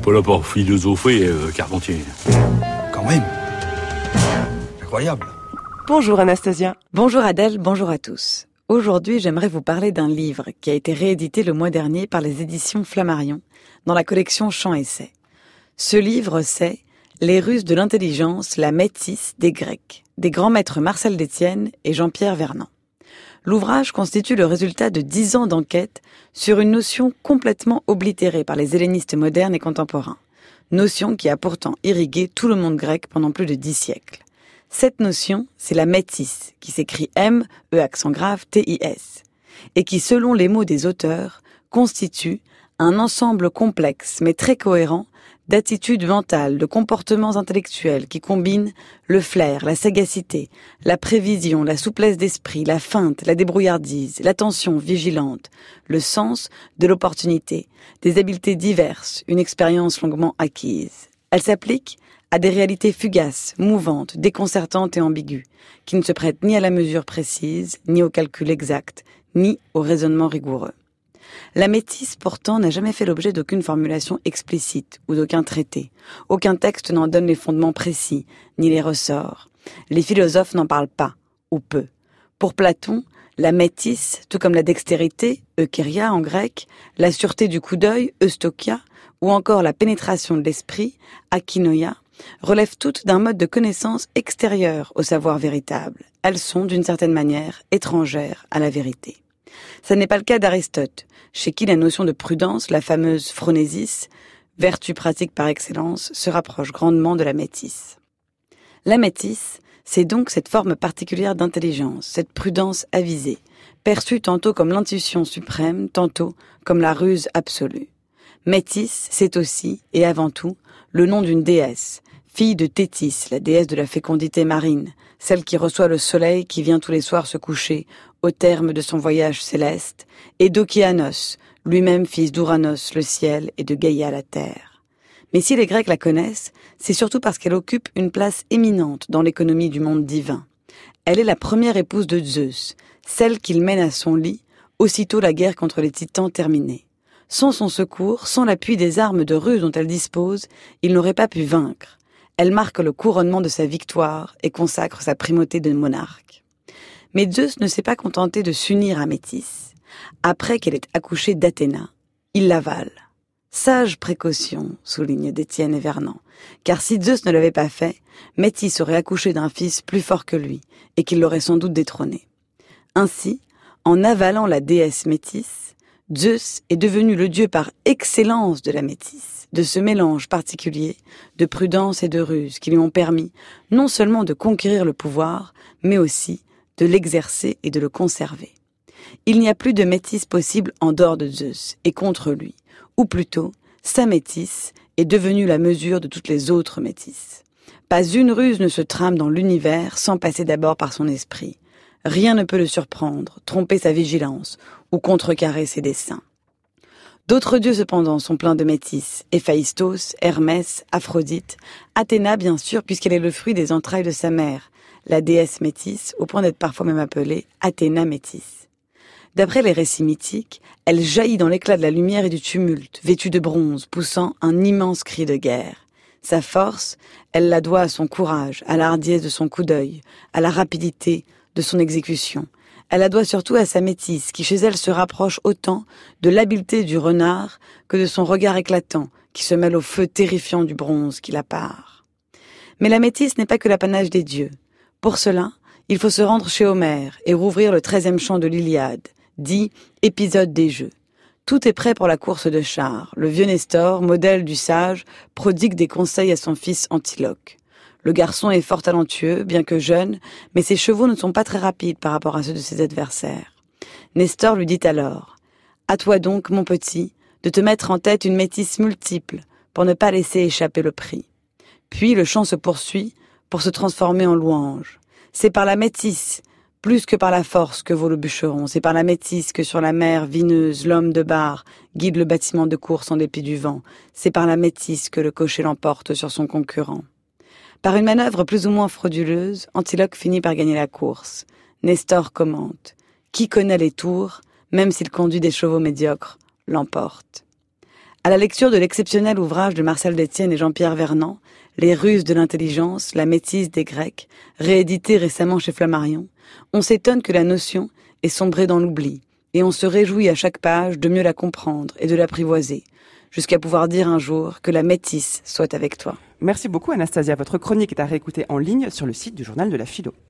pas là pour philosopher, euh, Carpentier. Quand même. Incroyable. Bonjour Anastasia. Bonjour Adèle, bonjour à tous. Aujourd'hui, j'aimerais vous parler d'un livre qui a été réédité le mois dernier par les éditions Flammarion dans la collection Chants Essais. Ce livre, c'est Les Russes de l'intelligence, la métisse des Grecs, des grands maîtres Marcel Détienne et Jean-Pierre Vernant. L'ouvrage constitue le résultat de dix ans d'enquête sur une notion complètement oblitérée par les hellénistes modernes et contemporains. Notion qui a pourtant irrigué tout le monde grec pendant plus de dix siècles. Cette notion, c'est la métis, qui s'écrit M, E accent grave, T-I-S, et qui, selon les mots des auteurs, constitue un ensemble complexe mais très cohérent d'attitudes mentales, de comportements intellectuels qui combinent le flair, la sagacité, la prévision, la souplesse d'esprit, la feinte, la débrouillardise, l'attention vigilante, le sens de l'opportunité, des habiletés diverses, une expérience longuement acquise. Elle s'applique à des réalités fugaces, mouvantes, déconcertantes et ambiguës, qui ne se prêtent ni à la mesure précise, ni au calcul exact, ni au raisonnement rigoureux. La métisse, pourtant, n'a jamais fait l'objet d'aucune formulation explicite ou d'aucun traité. Aucun texte n'en donne les fondements précis, ni les ressorts. Les philosophes n'en parlent pas, ou peu. Pour Platon, la métisse, tout comme la dextérité, eukéria en grec, la sûreté du coup d'œil, eustokia, ou encore la pénétration de l'esprit, akinoia, relèvent toutes d'un mode de connaissance extérieur au savoir véritable. Elles sont, d'une certaine manière, étrangères à la vérité. Ce n'est pas le cas d'Aristote, chez qui la notion de prudence, la fameuse phronésis, vertu pratique par excellence, se rapproche grandement de la métisse. La métisse, c'est donc cette forme particulière d'intelligence, cette prudence avisée, perçue tantôt comme l'intuition suprême, tantôt comme la ruse absolue. Métis, c'est aussi, et avant tout, le nom d'une déesse, fille de Thétis, la déesse de la fécondité marine, celle qui reçoit le soleil qui vient tous les soirs se coucher au terme de son voyage céleste, et d'Okéanos, lui-même fils d'Ouranos le ciel et de Gaïa la terre. Mais si les Grecs la connaissent, c'est surtout parce qu'elle occupe une place éminente dans l'économie du monde divin. Elle est la première épouse de Zeus, celle qu'il mène à son lit, aussitôt la guerre contre les titans terminée. Sans son secours, sans l'appui des armes de ruse dont elle dispose, il n'aurait pas pu vaincre. Elle marque le couronnement de sa victoire et consacre sa primauté de monarque. Mais Zeus ne s'est pas contenté de s'unir à Métis. Après qu'elle ait accouché d'Athéna, il l'avale. Sage précaution, souligne Détienne et Vernant, car si Zeus ne l'avait pas fait, Métis aurait accouché d'un fils plus fort que lui, et qu'il l'aurait sans doute détrôné. Ainsi, en avalant la déesse Métis, Zeus est devenu le dieu par excellence de la Métis, de ce mélange particulier de prudence et de ruse qui lui ont permis non seulement de conquérir le pouvoir, mais aussi de l'exercer et de le conserver. Il n'y a plus de métis possible en dehors de Zeus et contre lui, ou plutôt, sa métisse est devenue la mesure de toutes les autres métisses. Pas une ruse ne se trame dans l'univers sans passer d'abord par son esprit. Rien ne peut le surprendre, tromper sa vigilance ou contrecarrer ses desseins. D'autres dieux cependant sont pleins de métis, Héphaïstos, Hermès, Aphrodite, Athéna bien sûr puisqu'elle est le fruit des entrailles de sa mère, la déesse métisse, au point d'être parfois même appelée Athéna métisse. D'après les récits mythiques, elle jaillit dans l'éclat de la lumière et du tumulte, vêtue de bronze, poussant un immense cri de guerre. Sa force, elle la doit à son courage, à la hardiesse de son coup d'œil, à la rapidité de son exécution. Elle la doit surtout à sa métisse, qui chez elle se rapproche autant de l'habileté du renard que de son regard éclatant, qui se mêle au feu terrifiant du bronze qui la part. Mais la métisse n'est pas que l'apanage des dieux. Pour cela, il faut se rendre chez Homère et rouvrir le treizième chant de l'Iliade, dit épisode des jeux. Tout est prêt pour la course de chars. Le vieux Nestor, modèle du sage, prodigue des conseils à son fils Antiloque. Le garçon est fort talentueux, bien que jeune, mais ses chevaux ne sont pas très rapides par rapport à ceux de ses adversaires. Nestor lui dit alors À toi donc, mon petit, de te mettre en tête une métisse multiple pour ne pas laisser échapper le prix. Puis le chant se poursuit pour se transformer en louange. C'est par la métisse, plus que par la force que vaut le bûcheron, c'est par la métisse que sur la mer vineuse l'homme de bar guide le bâtiment de course en dépit du vent, c'est par la métisse que le cocher l'emporte sur son concurrent. Par une manœuvre plus ou moins frauduleuse, Antiloque finit par gagner la course. Nestor commente. Qui connaît les tours, même s'il conduit des chevaux médiocres, l'emporte. À la lecture de l'exceptionnel ouvrage de Marcel Détienne et Jean-Pierre Vernant, Les ruses de l'intelligence, la métisse des Grecs, réédité récemment chez Flammarion, on s'étonne que la notion ait sombré dans l'oubli, et on se réjouit à chaque page de mieux la comprendre et de l'apprivoiser, jusqu'à pouvoir dire un jour que la métisse soit avec toi. Merci beaucoup Anastasia. Votre chronique est à réécouter en ligne sur le site du journal de la philo.